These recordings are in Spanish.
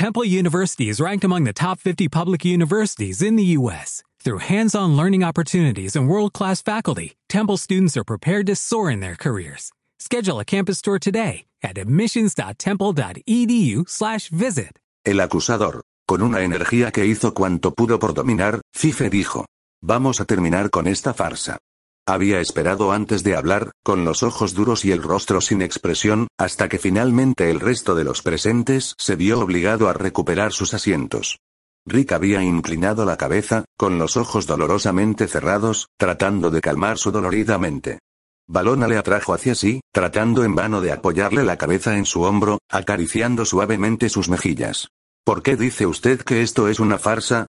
Temple University is ranked among the top 50 public universities in the U.S. Through hands-on learning opportunities and world-class faculty, Temple students are prepared to soar in their careers. Schedule a campus tour today at admissions.temple.edu/visit. El acusador, con una energía que hizo cuanto pudo por dominar, Fife dijo: "Vamos a terminar con esta farsa." Había esperado antes de hablar, con los ojos duros y el rostro sin expresión, hasta que finalmente el resto de los presentes se vio obligado a recuperar sus asientos. Rick había inclinado la cabeza, con los ojos dolorosamente cerrados, tratando de calmar su dolorida mente. Balona le atrajo hacia sí, tratando en vano de apoyarle la cabeza en su hombro, acariciando suavemente sus mejillas. ¿Por qué dice usted que esto es una farsa?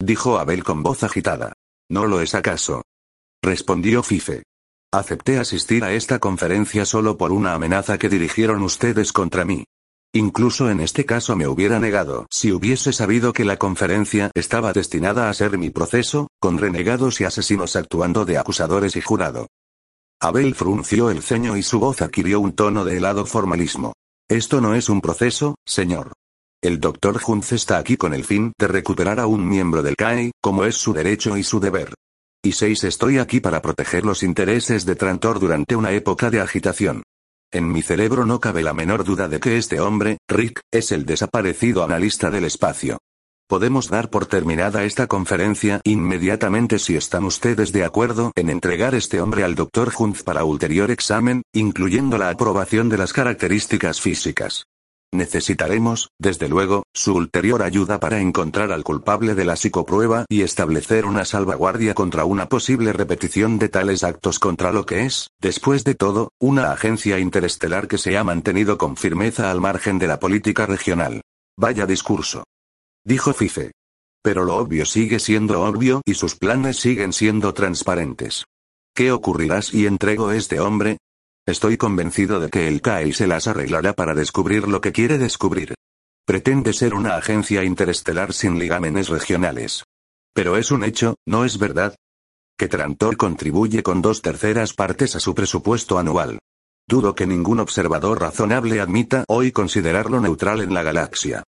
dijo Abel con voz agitada. ¿No lo es acaso? Respondió Fife. Acepté asistir a esta conferencia solo por una amenaza que dirigieron ustedes contra mí. Incluso en este caso me hubiera negado si hubiese sabido que la conferencia estaba destinada a ser mi proceso, con renegados y asesinos actuando de acusadores y jurado. Abel frunció el ceño y su voz adquirió un tono de helado formalismo. Esto no es un proceso, señor. El doctor Hunz está aquí con el fin de recuperar a un miembro del CAE, como es su derecho y su deber. Y seis estoy aquí para proteger los intereses de Trantor durante una época de agitación. En mi cerebro no cabe la menor duda de que este hombre, Rick, es el desaparecido analista del espacio. Podemos dar por terminada esta conferencia inmediatamente si están ustedes de acuerdo en entregar este hombre al Dr. Hunt para ulterior examen, incluyendo la aprobación de las características físicas. Necesitaremos, desde luego, su ulterior ayuda para encontrar al culpable de la psicoprueba y establecer una salvaguardia contra una posible repetición de tales actos contra lo que es, después de todo, una agencia interestelar que se ha mantenido con firmeza al margen de la política regional. Vaya discurso. Dijo Fife. Pero lo obvio sigue siendo obvio y sus planes siguen siendo transparentes. ¿Qué ocurrirá si entrego este hombre? Estoy convencido de que el KAI se las arreglará para descubrir lo que quiere descubrir. Pretende ser una agencia interestelar sin ligámenes regionales. Pero es un hecho, ¿no es verdad? Que Trantor contribuye con dos terceras partes a su presupuesto anual. Dudo que ningún observador razonable admita hoy considerarlo neutral en la galaxia.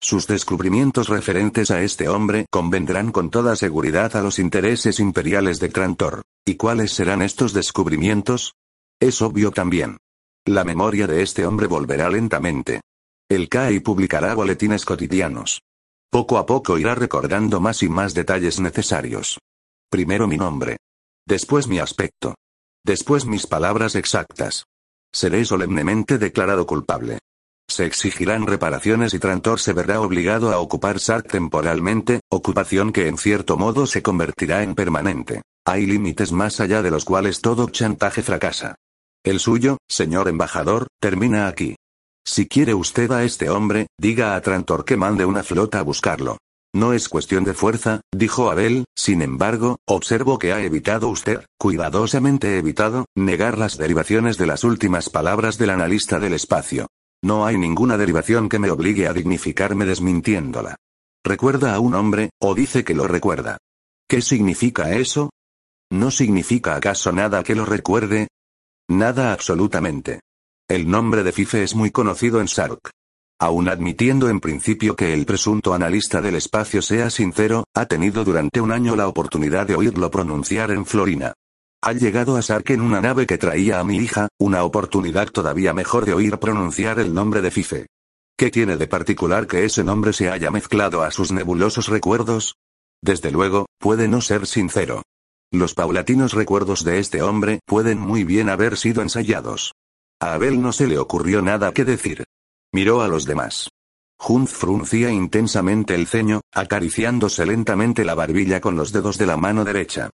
Sus descubrimientos referentes a este hombre convendrán con toda seguridad a los intereses imperiales de Trantor. ¿Y cuáles serán estos descubrimientos? Es obvio también. La memoria de este hombre volverá lentamente. El CAI publicará boletines cotidianos. Poco a poco irá recordando más y más detalles necesarios. Primero mi nombre. Después mi aspecto. Después mis palabras exactas. Seré solemnemente declarado culpable. Se exigirán reparaciones y Trantor se verá obligado a ocupar Sark temporalmente, ocupación que en cierto modo se convertirá en permanente. Hay límites más allá de los cuales todo chantaje fracasa. El suyo, señor embajador, termina aquí. Si quiere usted a este hombre, diga a Trantor que mande una flota a buscarlo. No es cuestión de fuerza, dijo Abel, sin embargo, observo que ha evitado usted, cuidadosamente evitado, negar las derivaciones de las últimas palabras del analista del espacio. No hay ninguna derivación que me obligue a dignificarme desmintiéndola. ¿Recuerda a un hombre, o dice que lo recuerda? ¿Qué significa eso? ¿No significa acaso nada que lo recuerde? Nada absolutamente. El nombre de Fife es muy conocido en Sark. Aun admitiendo en principio que el presunto analista del espacio sea sincero, ha tenido durante un año la oportunidad de oírlo pronunciar en Florina. Ha llegado a Sark en una nave que traía a mi hija, una oportunidad todavía mejor de oír pronunciar el nombre de Fife. ¿Qué tiene de particular que ese nombre se haya mezclado a sus nebulosos recuerdos? Desde luego, puede no ser sincero. Los paulatinos recuerdos de este hombre pueden muy bien haber sido ensayados. A Abel no se le ocurrió nada que decir. Miró a los demás. Hunz fruncía intensamente el ceño, acariciándose lentamente la barbilla con los dedos de la mano derecha.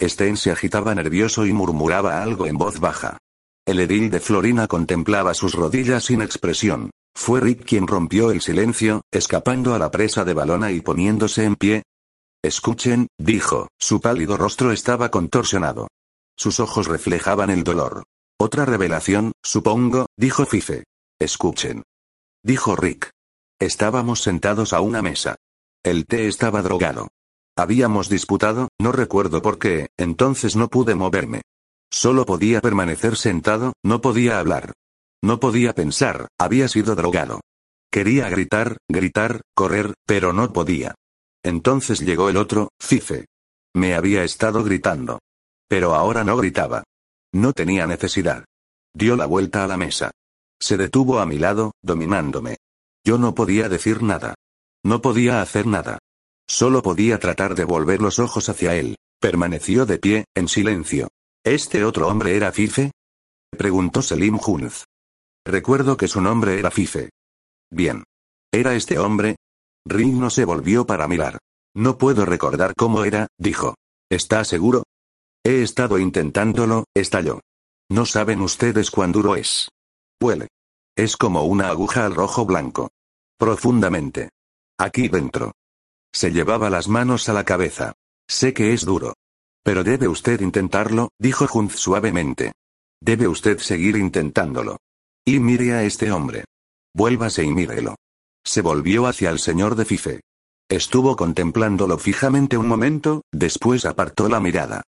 Sten se agitaba nervioso y murmuraba algo en voz baja. El edil de Florina contemplaba sus rodillas sin expresión. Fue Rick quien rompió el silencio, escapando a la presa de Balona y poniéndose en pie, Escuchen, dijo, su pálido rostro estaba contorsionado. Sus ojos reflejaban el dolor. Otra revelación, supongo, dijo Fife. Escuchen. Dijo Rick. Estábamos sentados a una mesa. El té estaba drogado. Habíamos disputado, no recuerdo por qué, entonces no pude moverme. Solo podía permanecer sentado, no podía hablar. No podía pensar, había sido drogado. Quería gritar, gritar, correr, pero no podía. Entonces llegó el otro, Cife. Me había estado gritando. Pero ahora no gritaba. No tenía necesidad. Dio la vuelta a la mesa. Se detuvo a mi lado, dominándome. Yo no podía decir nada. No podía hacer nada. Solo podía tratar de volver los ojos hacia él. Permaneció de pie, en silencio. ¿Este otro hombre era Fife? Preguntó Selim Hunz. Recuerdo que su nombre era Fife. Bien. ¿Era este hombre? Ring no se volvió para mirar. No puedo recordar cómo era, dijo. ¿Está seguro? He estado intentándolo, estalló. No saben ustedes cuán duro es. Huele. Es como una aguja al rojo blanco. Profundamente. Aquí dentro. Se llevaba las manos a la cabeza. Sé que es duro. Pero debe usted intentarlo, dijo Hunz suavemente. Debe usted seguir intentándolo. Y mire a este hombre. Vuélvase y mírelo. Se volvió hacia el señor de Fife. Estuvo contemplándolo fijamente un momento, después apartó la mirada.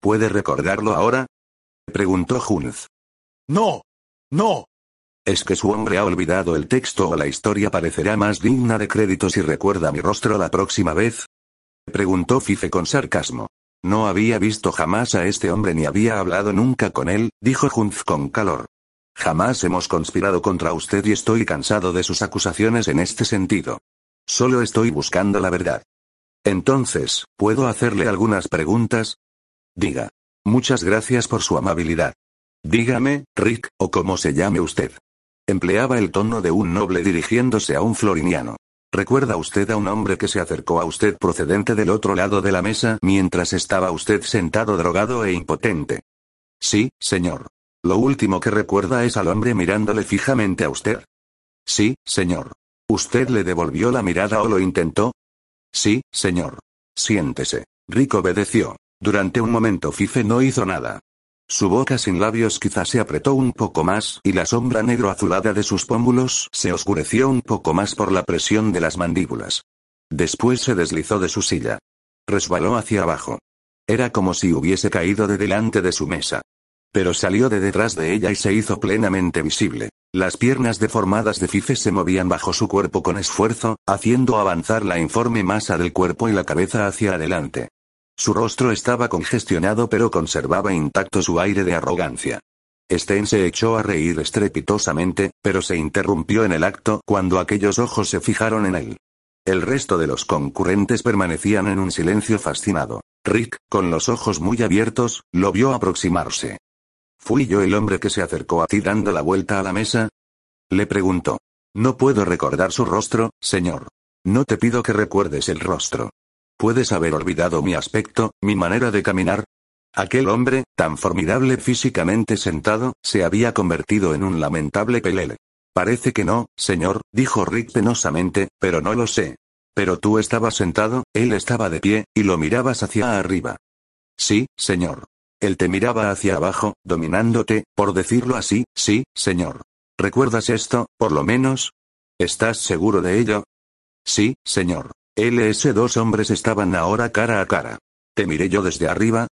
¿Puede recordarlo ahora? preguntó Hunz. No. No. ¿Es que su hombre ha olvidado el texto o la historia parecerá más digna de crédito si recuerda mi rostro la próxima vez? Preguntó Fife con sarcasmo. No había visto jamás a este hombre ni había hablado nunca con él, dijo Hunz con calor. Jamás hemos conspirado contra usted y estoy cansado de sus acusaciones en este sentido. Solo estoy buscando la verdad. Entonces, ¿puedo hacerle algunas preguntas? Diga. Muchas gracias por su amabilidad. Dígame, Rick, o como se llame usted. Empleaba el tono de un noble dirigiéndose a un floriniano. ¿Recuerda usted a un hombre que se acercó a usted procedente del otro lado de la mesa mientras estaba usted sentado drogado e impotente? Sí, señor. Lo último que recuerda es al hombre mirándole fijamente a usted. Sí, señor. ¿Usted le devolvió la mirada o lo intentó? Sí, señor. Siéntese. Rick obedeció. Durante un momento Fife no hizo nada. Su boca sin labios quizá se apretó un poco más y la sombra negro azulada de sus pómulos se oscureció un poco más por la presión de las mandíbulas. Después se deslizó de su silla. Resbaló hacia abajo. Era como si hubiese caído de delante de su mesa. Pero salió de detrás de ella y se hizo plenamente visible. Las piernas deformadas de Fife se movían bajo su cuerpo con esfuerzo, haciendo avanzar la informe masa del cuerpo y la cabeza hacia adelante. Su rostro estaba congestionado pero conservaba intacto su aire de arrogancia. Sten se echó a reír estrepitosamente, pero se interrumpió en el acto cuando aquellos ojos se fijaron en él. El resto de los concurrentes permanecían en un silencio fascinado. Rick, con los ojos muy abiertos, lo vio aproximarse. ¿Fui yo el hombre que se acercó a ti dando la vuelta a la mesa? Le preguntó. No puedo recordar su rostro, señor. No te pido que recuerdes el rostro. Puedes haber olvidado mi aspecto, mi manera de caminar. Aquel hombre, tan formidable físicamente sentado, se había convertido en un lamentable pelele. Parece que no, señor, dijo Rick penosamente, pero no lo sé. Pero tú estabas sentado, él estaba de pie, y lo mirabas hacia arriba. Sí, señor. Él te miraba hacia abajo, dominándote, por decirlo así, sí, señor. ¿Recuerdas esto, por lo menos? ¿Estás seguro de ello? Sí, señor. LS dos hombres estaban ahora cara a cara. ¿Te miré yo desde arriba?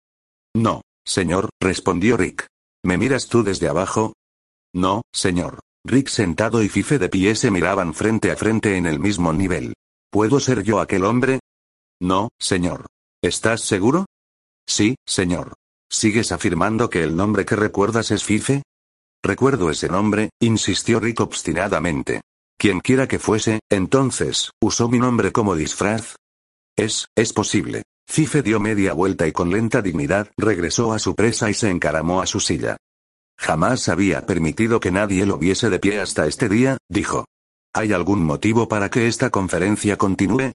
No, señor, respondió Rick. ¿Me miras tú desde abajo? No, señor. Rick sentado y Fife de pie se miraban frente a frente en el mismo nivel. ¿Puedo ser yo aquel hombre? No, señor. ¿Estás seguro? Sí, señor. ¿Sigues afirmando que el nombre que recuerdas es Fife? Recuerdo ese nombre, insistió Rick obstinadamente. Quien quiera que fuese, entonces, ¿usó mi nombre como disfraz? Es, es posible. Fife dio media vuelta y con lenta dignidad regresó a su presa y se encaramó a su silla. Jamás había permitido que nadie lo viese de pie hasta este día, dijo. ¿Hay algún motivo para que esta conferencia continúe?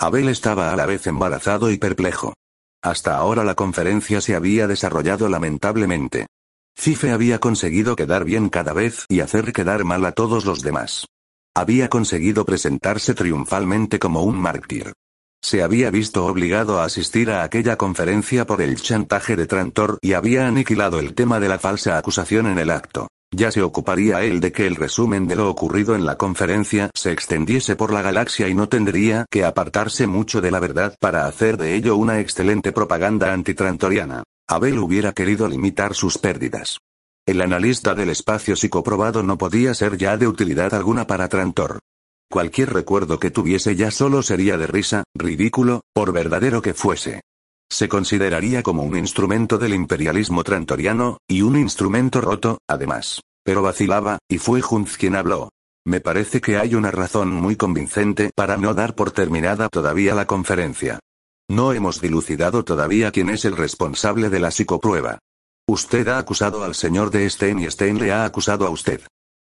Abel estaba a la vez embarazado y perplejo. Hasta ahora la conferencia se había desarrollado lamentablemente. Fife había conseguido quedar bien cada vez y hacer quedar mal a todos los demás. Había conseguido presentarse triunfalmente como un mártir. Se había visto obligado a asistir a aquella conferencia por el chantaje de Trantor y había aniquilado el tema de la falsa acusación en el acto. Ya se ocuparía él de que el resumen de lo ocurrido en la conferencia se extendiese por la galaxia y no tendría que apartarse mucho de la verdad para hacer de ello una excelente propaganda antitrantoriana. Abel hubiera querido limitar sus pérdidas. El analista del espacio psicoprobado no podía ser ya de utilidad alguna para Trantor. Cualquier recuerdo que tuviese ya solo sería de risa, ridículo, por verdadero que fuese. Se consideraría como un instrumento del imperialismo trantoriano, y un instrumento roto, además. Pero vacilaba, y fue Junz quien habló. Me parece que hay una razón muy convincente para no dar por terminada todavía la conferencia. No hemos dilucidado todavía quién es el responsable de la psicoprueba. Usted ha acusado al señor de Stein y Stein le ha acusado a usted.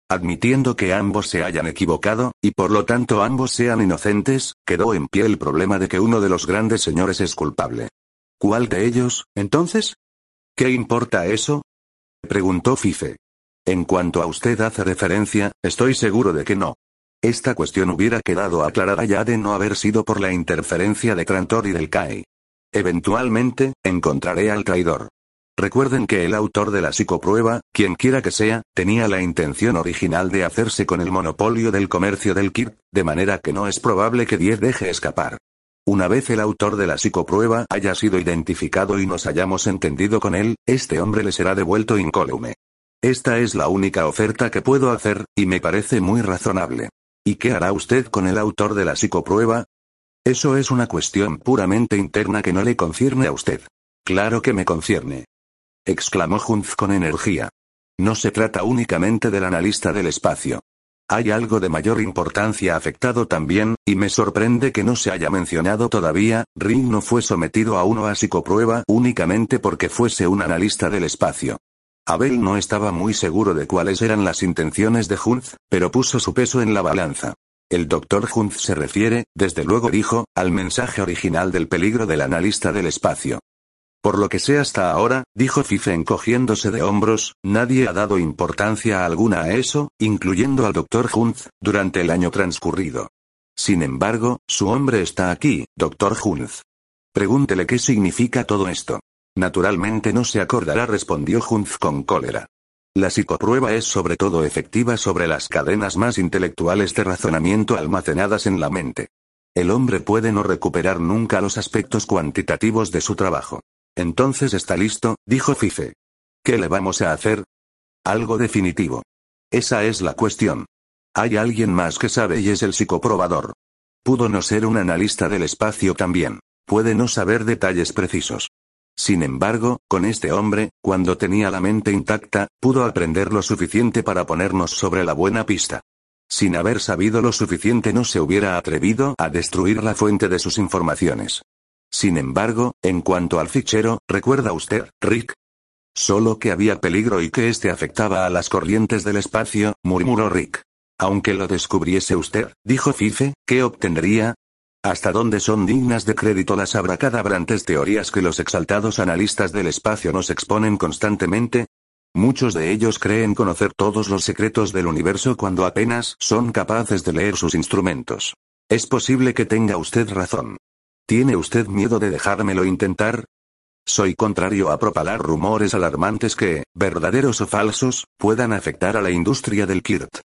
Admitiendo que ambos se hayan equivocado, y por lo tanto ambos sean inocentes, quedó en pie el problema de que uno de los grandes señores es culpable. ¿Cuál de ellos, entonces? ¿Qué importa eso? preguntó Fife. En cuanto a usted hace referencia, estoy seguro de que no. Esta cuestión hubiera quedado aclarada ya de no haber sido por la interferencia de Trantor y del CAI. Eventualmente, encontraré al traidor. Recuerden que el autor de la psicoprueba, quien quiera que sea, tenía la intención original de hacerse con el monopolio del comercio del kit, de manera que no es probable que Diez deje escapar. Una vez el autor de la psicoprueba haya sido identificado y nos hayamos entendido con él, este hombre le será devuelto incólume. Esta es la única oferta que puedo hacer, y me parece muy razonable. ¿Y qué hará usted con el autor de la psicoprueba? Eso es una cuestión puramente interna que no le concierne a usted. Claro que me concierne. exclamó Junz con energía. No se trata únicamente del analista del espacio. Hay algo de mayor importancia afectado también, y me sorprende que no se haya mencionado todavía, Ring no fue sometido a una psicoprueba únicamente porque fuese un analista del espacio. Abel no estaba muy seguro de cuáles eran las intenciones de Hunz, pero puso su peso en la balanza. El doctor Hunz se refiere, desde luego dijo, al mensaje original del peligro del analista del espacio. Por lo que sé hasta ahora, dijo Fife encogiéndose de hombros, nadie ha dado importancia alguna a eso, incluyendo al Dr. Hunz, durante el año transcurrido. Sin embargo, su hombre está aquí, Dr. Hunz. Pregúntele qué significa todo esto. Naturalmente no se acordará, respondió Hunz con cólera. La psicoprueba es sobre todo efectiva sobre las cadenas más intelectuales de razonamiento almacenadas en la mente. El hombre puede no recuperar nunca los aspectos cuantitativos de su trabajo. Entonces está listo, dijo Fife. ¿Qué le vamos a hacer? Algo definitivo. Esa es la cuestión. Hay alguien más que sabe y es el psicoprobador. Pudo no ser un analista del espacio también. Puede no saber detalles precisos. Sin embargo, con este hombre, cuando tenía la mente intacta, pudo aprender lo suficiente para ponernos sobre la buena pista. Sin haber sabido lo suficiente no se hubiera atrevido a destruir la fuente de sus informaciones. Sin embargo, en cuanto al fichero, ¿recuerda usted, Rick? Solo que había peligro y que este afectaba a las corrientes del espacio, murmuró Rick. Aunque lo descubriese usted, dijo Fife, ¿qué obtendría? ¿Hasta dónde son dignas de crédito las abracadabrantes teorías que los exaltados analistas del espacio nos exponen constantemente? Muchos de ellos creen conocer todos los secretos del universo cuando apenas son capaces de leer sus instrumentos. Es posible que tenga usted razón. ¿Tiene usted miedo de dejármelo intentar? Soy contrario a propalar rumores alarmantes que, verdaderos o falsos, puedan afectar a la industria del KIRT.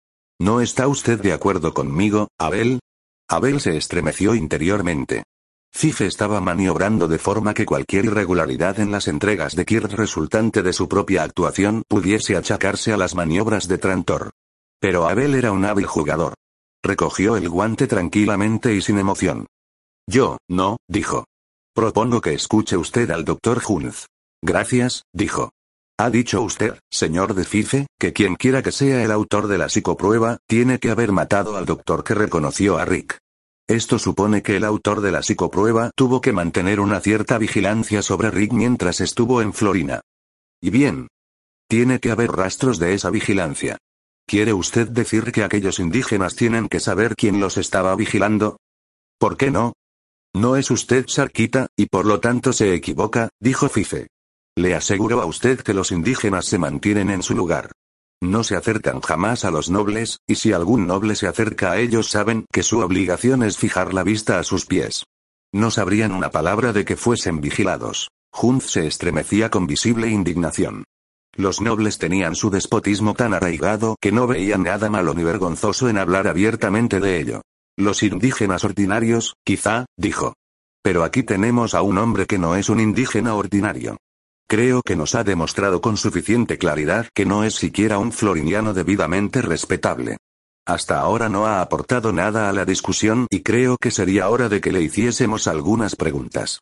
¿No está usted de acuerdo conmigo, Abel? Abel se estremeció interiormente. Fife estaba maniobrando de forma que cualquier irregularidad en las entregas de Kirt resultante de su propia actuación pudiese achacarse a las maniobras de Trantor. Pero Abel era un hábil jugador. Recogió el guante tranquilamente y sin emoción. Yo, no, dijo. Propongo que escuche usted al doctor Hunz. Gracias, dijo. Ha dicho usted, señor de Fife, que quien quiera que sea el autor de la psicoprueba, tiene que haber matado al doctor que reconoció a Rick. Esto supone que el autor de la psicoprueba tuvo que mantener una cierta vigilancia sobre Rick mientras estuvo en Florina. Y bien. Tiene que haber rastros de esa vigilancia. ¿Quiere usted decir que aquellos indígenas tienen que saber quién los estaba vigilando? ¿Por qué no? No es usted Sarkita, y por lo tanto se equivoca, dijo Fife. Le aseguro a usted que los indígenas se mantienen en su lugar. No se acercan jamás a los nobles, y si algún noble se acerca a ellos saben que su obligación es fijar la vista a sus pies. No sabrían una palabra de que fuesen vigilados. Hunz se estremecía con visible indignación. Los nobles tenían su despotismo tan arraigado que no veían nada malo ni vergonzoso en hablar abiertamente de ello. Los indígenas ordinarios, quizá, dijo. Pero aquí tenemos a un hombre que no es un indígena ordinario. Creo que nos ha demostrado con suficiente claridad que no es siquiera un floriniano debidamente respetable. Hasta ahora no ha aportado nada a la discusión y creo que sería hora de que le hiciésemos algunas preguntas.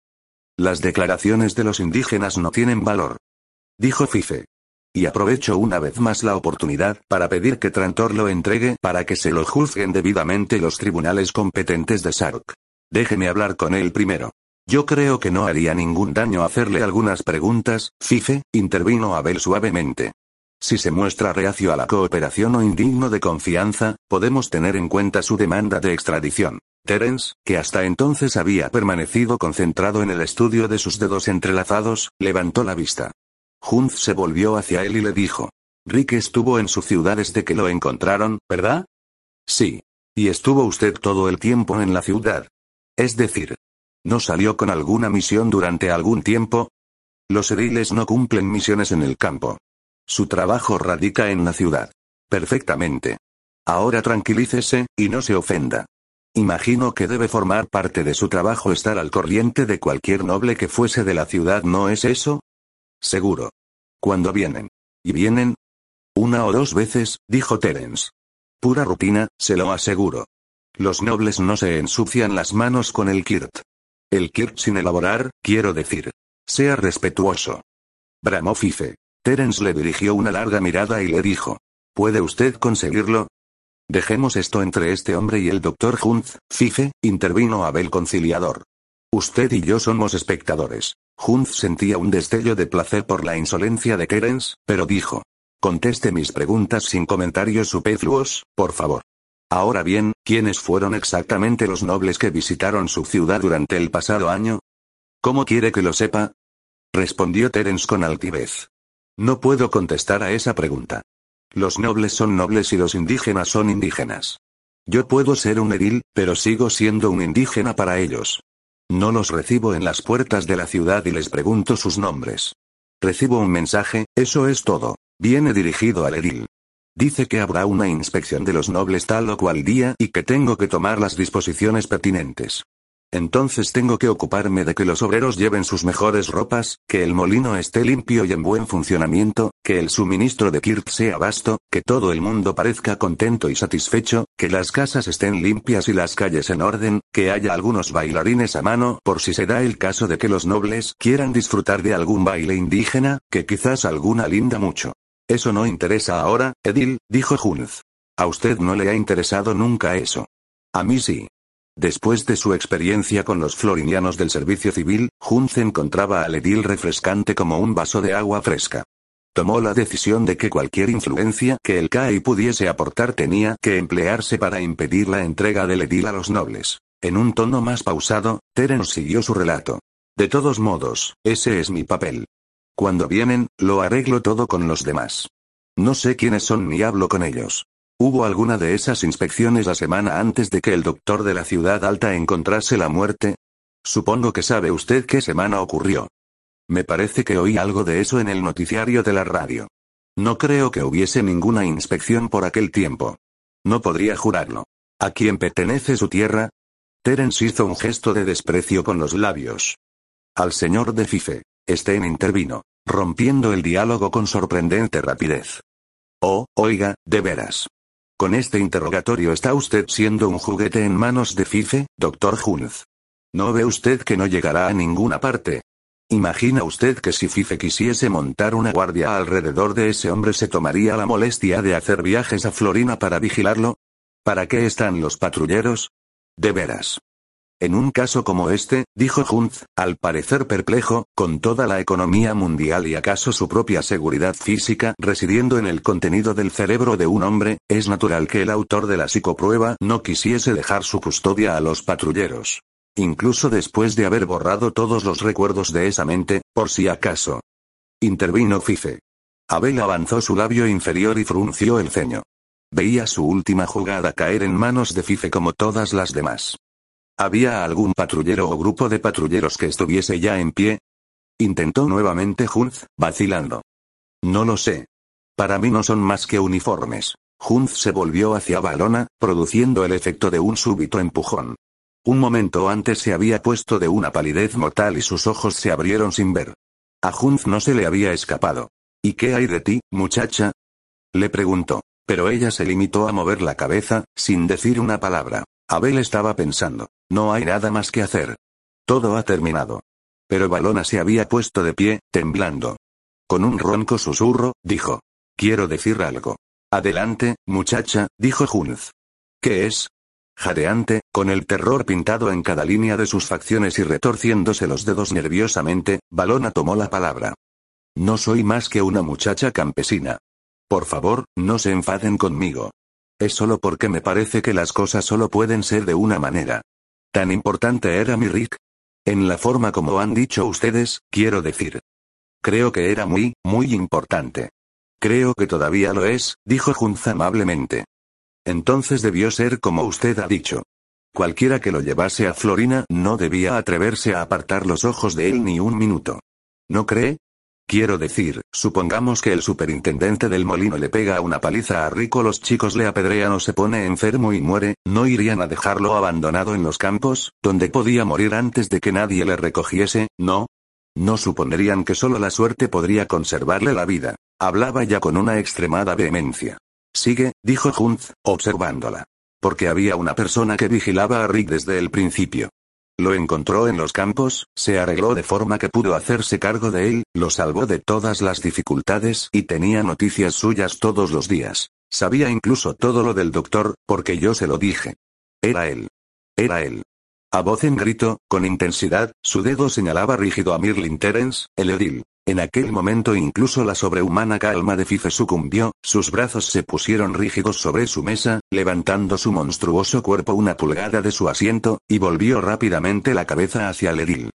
Las declaraciones de los indígenas no tienen valor. Dijo Fife. Y aprovecho una vez más la oportunidad para pedir que Trantor lo entregue para que se lo juzguen debidamente los tribunales competentes de Sark. Déjeme hablar con él primero. Yo creo que no haría ningún daño hacerle algunas preguntas, Fife, intervino Abel suavemente. Si se muestra reacio a la cooperación o indigno de confianza, podemos tener en cuenta su demanda de extradición. Terence, que hasta entonces había permanecido concentrado en el estudio de sus dedos entrelazados, levantó la vista. Hunt se volvió hacia él y le dijo. Rick estuvo en su ciudad desde que lo encontraron, ¿verdad? Sí. Y estuvo usted todo el tiempo en la ciudad. Es decir, ¿no salió con alguna misión durante algún tiempo? Los ediles no cumplen misiones en el campo. Su trabajo radica en la ciudad. Perfectamente. Ahora tranquilícese, y no se ofenda. Imagino que debe formar parte de su trabajo estar al corriente de cualquier noble que fuese de la ciudad, ¿no es eso? Seguro. ¿Cuándo vienen? ¿Y vienen? Una o dos veces, dijo Terence. Pura rutina, se lo aseguro. Los nobles no se ensucian las manos con el kirt. El kirt sin elaborar, quiero decir. Sea respetuoso. Bramó Fife. Terence le dirigió una larga mirada y le dijo. ¿Puede usted conseguirlo? Dejemos esto entre este hombre y el doctor Hunt, Fife, intervino Abel conciliador. Usted y yo somos espectadores. Hunt sentía un destello de placer por la insolencia de Terence, pero dijo. Conteste mis preguntas sin comentarios superfluos, por favor. Ahora bien, ¿quiénes fueron exactamente los nobles que visitaron su ciudad durante el pasado año? ¿Cómo quiere que lo sepa? Respondió Terence con altivez. No puedo contestar a esa pregunta. Los nobles son nobles y los indígenas son indígenas. Yo puedo ser un edil, pero sigo siendo un indígena para ellos. No los recibo en las puertas de la ciudad y les pregunto sus nombres. Recibo un mensaje, eso es todo. Viene dirigido al edil. Dice que habrá una inspección de los nobles tal o cual día y que tengo que tomar las disposiciones pertinentes. Entonces tengo que ocuparme de que los obreros lleven sus mejores ropas, que el molino esté limpio y en buen funcionamiento, que el suministro de Kirk sea vasto, que todo el mundo parezca contento y satisfecho, que las casas estén limpias y las calles en orden, que haya algunos bailarines a mano por si se da el caso de que los nobles quieran disfrutar de algún baile indígena, que quizás alguna linda mucho. Eso no interesa ahora, Edil, dijo Junz. A usted no le ha interesado nunca eso. A mí sí. Después de su experiencia con los florinianos del servicio civil, Hunz encontraba al edil refrescante como un vaso de agua fresca. Tomó la decisión de que cualquier influencia que el CAI pudiese aportar tenía que emplearse para impedir la entrega del edil a los nobles. En un tono más pausado, Terence siguió su relato. De todos modos, ese es mi papel. Cuando vienen, lo arreglo todo con los demás. No sé quiénes son ni hablo con ellos. ¿Hubo alguna de esas inspecciones la semana antes de que el doctor de la ciudad alta encontrase la muerte? Supongo que sabe usted qué semana ocurrió. Me parece que oí algo de eso en el noticiario de la radio. No creo que hubiese ninguna inspección por aquel tiempo. No podría jurarlo. ¿A quién pertenece su tierra? Terence hizo un gesto de desprecio con los labios. Al señor de Fife. Sten intervino, rompiendo el diálogo con sorprendente rapidez. Oh, oiga, de veras. Con este interrogatorio está usted siendo un juguete en manos de Fife, doctor Hunz. ¿No ve usted que no llegará a ninguna parte? ¿Imagina usted que si Fife quisiese montar una guardia alrededor de ese hombre se tomaría la molestia de hacer viajes a Florina para vigilarlo? ¿Para qué están los patrulleros? De veras. En un caso como este, dijo Hunt, al parecer perplejo, con toda la economía mundial y acaso su propia seguridad física residiendo en el contenido del cerebro de un hombre, es natural que el autor de la psicoprueba no quisiese dejar su custodia a los patrulleros. Incluso después de haber borrado todos los recuerdos de esa mente, por si acaso. Intervino Fife. Abel avanzó su labio inferior y frunció el ceño. Veía su última jugada caer en manos de Fife como todas las demás. ¿Había algún patrullero o grupo de patrulleros que estuviese ya en pie? Intentó nuevamente Hunz, vacilando. No lo sé. Para mí no son más que uniformes. Hunz se volvió hacia Balona, produciendo el efecto de un súbito empujón. Un momento antes se había puesto de una palidez mortal y sus ojos se abrieron sin ver. A Hunz no se le había escapado. ¿Y qué hay de ti, muchacha? Le preguntó. Pero ella se limitó a mover la cabeza, sin decir una palabra. Abel estaba pensando, no hay nada más que hacer. Todo ha terminado. Pero Balona se había puesto de pie, temblando. Con un ronco susurro, dijo. Quiero decir algo. Adelante, muchacha, dijo Junz. ¿Qué es? Jadeante, con el terror pintado en cada línea de sus facciones y retorciéndose los dedos nerviosamente, Balona tomó la palabra. No soy más que una muchacha campesina. Por favor, no se enfaden conmigo. Es solo porque me parece que las cosas solo pueden ser de una manera. ¿Tan importante era mi Rick? En la forma como han dicho ustedes, quiero decir. Creo que era muy, muy importante. Creo que todavía lo es, dijo Junz amablemente. Entonces debió ser como usted ha dicho. Cualquiera que lo llevase a Florina no debía atreverse a apartar los ojos de él ni un minuto. ¿No cree? Quiero decir, supongamos que el superintendente del molino le pega una paliza a Rico, los chicos le apedrean o se pone enfermo y muere, ¿no irían a dejarlo abandonado en los campos, donde podía morir antes de que nadie le recogiese, no? No supondrían que solo la suerte podría conservarle la vida. Hablaba ya con una extremada vehemencia. Sigue, dijo Hunt, observándola. Porque había una persona que vigilaba a Rick desde el principio. Lo encontró en los campos, se arregló de forma que pudo hacerse cargo de él, lo salvó de todas las dificultades y tenía noticias suyas todos los días. Sabía incluso todo lo del doctor, porque yo se lo dije. Era él. Era él. A voz en grito, con intensidad, su dedo señalaba rígido a Mirlin Terence, el edil. En aquel momento incluso la sobrehumana calma de Fife sucumbió, sus brazos se pusieron rígidos sobre su mesa, levantando su monstruoso cuerpo una pulgada de su asiento, y volvió rápidamente la cabeza hacia el edil.